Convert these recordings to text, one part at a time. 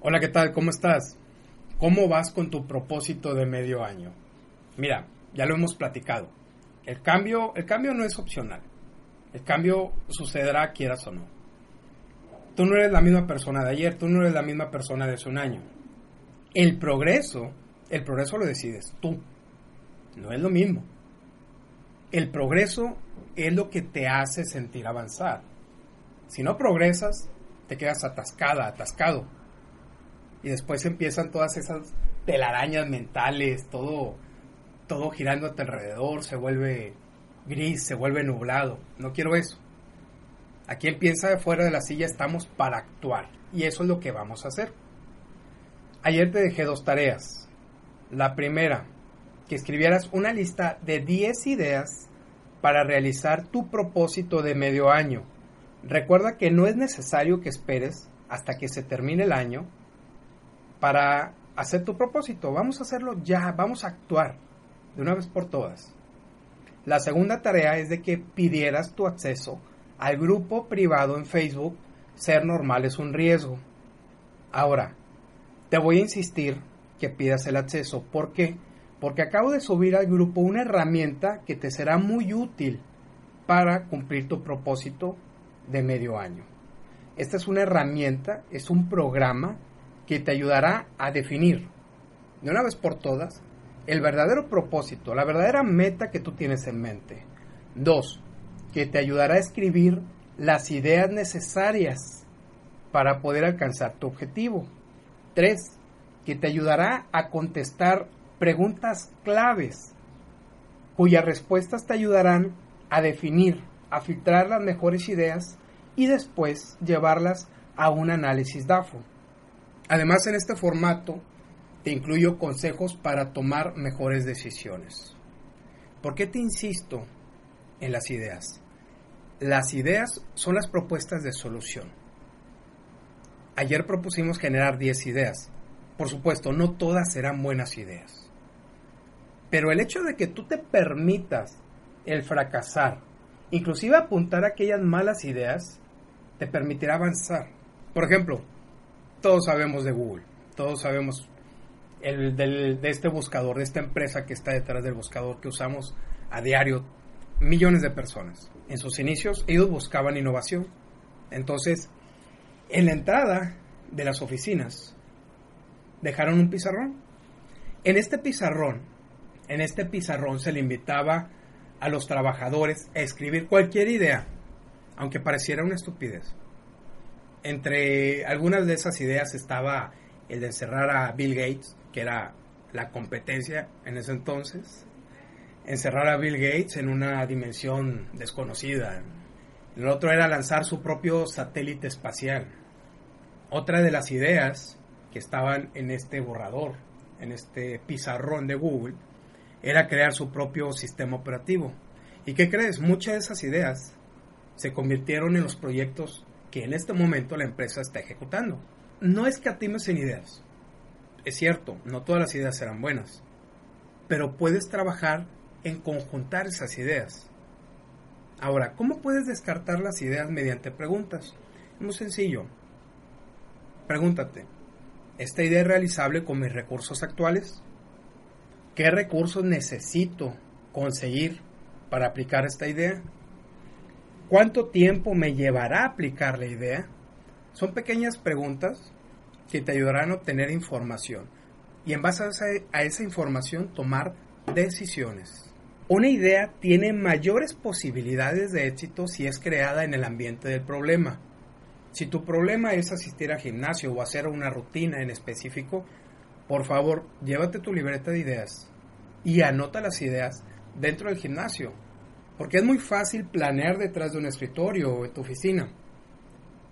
Hola, ¿qué tal? ¿Cómo estás? ¿Cómo vas con tu propósito de medio año? Mira, ya lo hemos platicado. El cambio, el cambio no es opcional. El cambio sucederá quieras o no. Tú no eres la misma persona de ayer, tú no eres la misma persona de hace un año. El progreso, el progreso lo decides tú. No es lo mismo. El progreso es lo que te hace sentir avanzar. Si no progresas, te quedas atascada, atascado. Y después empiezan todas esas telarañas mentales, todo todo girando a tu alrededor, se vuelve gris, se vuelve nublado. No quiero eso. Aquí en Piensa de fuera de la silla estamos para actuar y eso es lo que vamos a hacer. Ayer te dejé dos tareas. La primera, que escribieras una lista de 10 ideas para realizar tu propósito de medio año. Recuerda que no es necesario que esperes hasta que se termine el año para hacer tu propósito. Vamos a hacerlo ya, vamos a actuar de una vez por todas. La segunda tarea es de que pidieras tu acceso al grupo privado en Facebook Ser Normal es un riesgo. Ahora, te voy a insistir que pidas el acceso. ¿Por qué? Porque acabo de subir al grupo una herramienta que te será muy útil para cumplir tu propósito de medio año. Esta es una herramienta, es un programa que te ayudará a definir de una vez por todas el verdadero propósito, la verdadera meta que tú tienes en mente. Dos, que te ayudará a escribir las ideas necesarias para poder alcanzar tu objetivo. Tres, que te ayudará a contestar preguntas claves cuyas respuestas te ayudarán a definir, a filtrar las mejores ideas y después llevarlas a un análisis DAFO. Además, en este formato te incluyo consejos para tomar mejores decisiones. ¿Por qué te insisto en las ideas? Las ideas son las propuestas de solución. Ayer propusimos generar 10 ideas. Por supuesto, no todas serán buenas ideas. Pero el hecho de que tú te permitas el fracasar, inclusive apuntar aquellas malas ideas, te permitirá avanzar. Por ejemplo, todos sabemos de Google, todos sabemos el, de este buscador, de esta empresa que está detrás del buscador que usamos a diario millones de personas. En sus inicios ellos buscaban innovación. Entonces, en la entrada de las oficinas dejaron un pizarrón. En este pizarrón, en este pizarrón se le invitaba a los trabajadores a escribir cualquier idea, aunque pareciera una estupidez. Entre algunas de esas ideas estaba el de encerrar a Bill Gates, que era la competencia en ese entonces, encerrar a Bill Gates en una dimensión desconocida. El otro era lanzar su propio satélite espacial. Otra de las ideas que estaban en este borrador, en este pizarrón de Google, era crear su propio sistema operativo. ¿Y qué crees? Muchas de esas ideas se convirtieron en los proyectos que en este momento la empresa está ejecutando. No es que atimes en ideas. Es cierto, no todas las ideas serán buenas. Pero puedes trabajar en conjuntar esas ideas. Ahora, ¿cómo puedes descartar las ideas mediante preguntas? Muy sencillo. Pregúntate, ¿esta idea es realizable con mis recursos actuales? ¿Qué recursos necesito conseguir para aplicar esta idea? ¿Cuánto tiempo me llevará a aplicar la idea? Son pequeñas preguntas que te ayudarán a obtener información y en base a esa, información tomar decisiones. Una idea tiene mayores posibilidades de éxito si es creada en el ambiente del problema. Si tu problema es asistir al gimnasio o hacer una rutina en específico, por favor, llévate tu libreta de ideas y anota las ideas dentro del gimnasio, porque es muy fácil planear detrás de un escritorio o en tu oficina.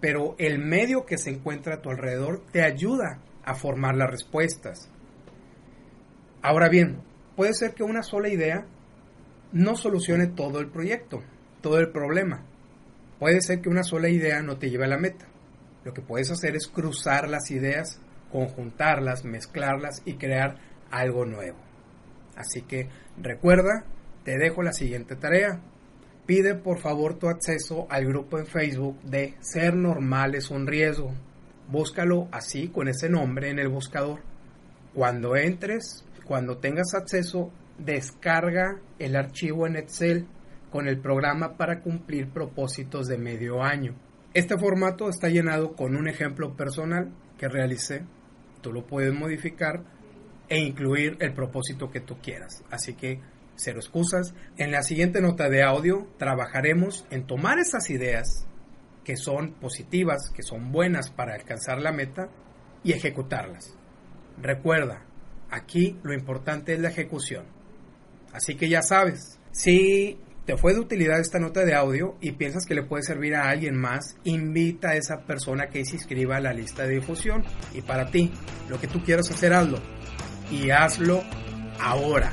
pero el medio que se encuentra a tu alrededor te ayuda a formar las respuestas. Ahora bien, puede ser que una sola idea no solucione todo el proyecto, todo el problema. Puede ser que una sola idea no te lleve a la meta. Lo que puedes hacer es cruzar las ideas, conjuntarlas, mezclarlas y crear algo nuevo. Así que recuerda, te dejo la siguiente tarea. Pide por favor tu acceso al grupo en Facebook de Ser Normal es un riesgo. Búscalo así con ese nombre en el buscador. Cuando entres, cuando tengas acceso, descarga el archivo en Excel con el programa para cumplir propósitos de medio año. Este formato está llenado con un ejemplo personal que realicé. Tú lo puedes modificar e incluir el propósito que tú quieras. Así que, cero excusas. En la siguiente nota de audio trabajaremos en tomar esas ideas que son positivas, que son buenas para alcanzar la meta y ejecutarlas. Recuerda, aquí lo importante es la ejecución. Así que ya sabes, si te fue de utilidad esta nota de audio y piensas que le puede servir a alguien más, invita a esa persona que se inscriba a la lista de difusión. Y para ti, lo que tú quieras hacer, hazlo. Y hazlo ahora.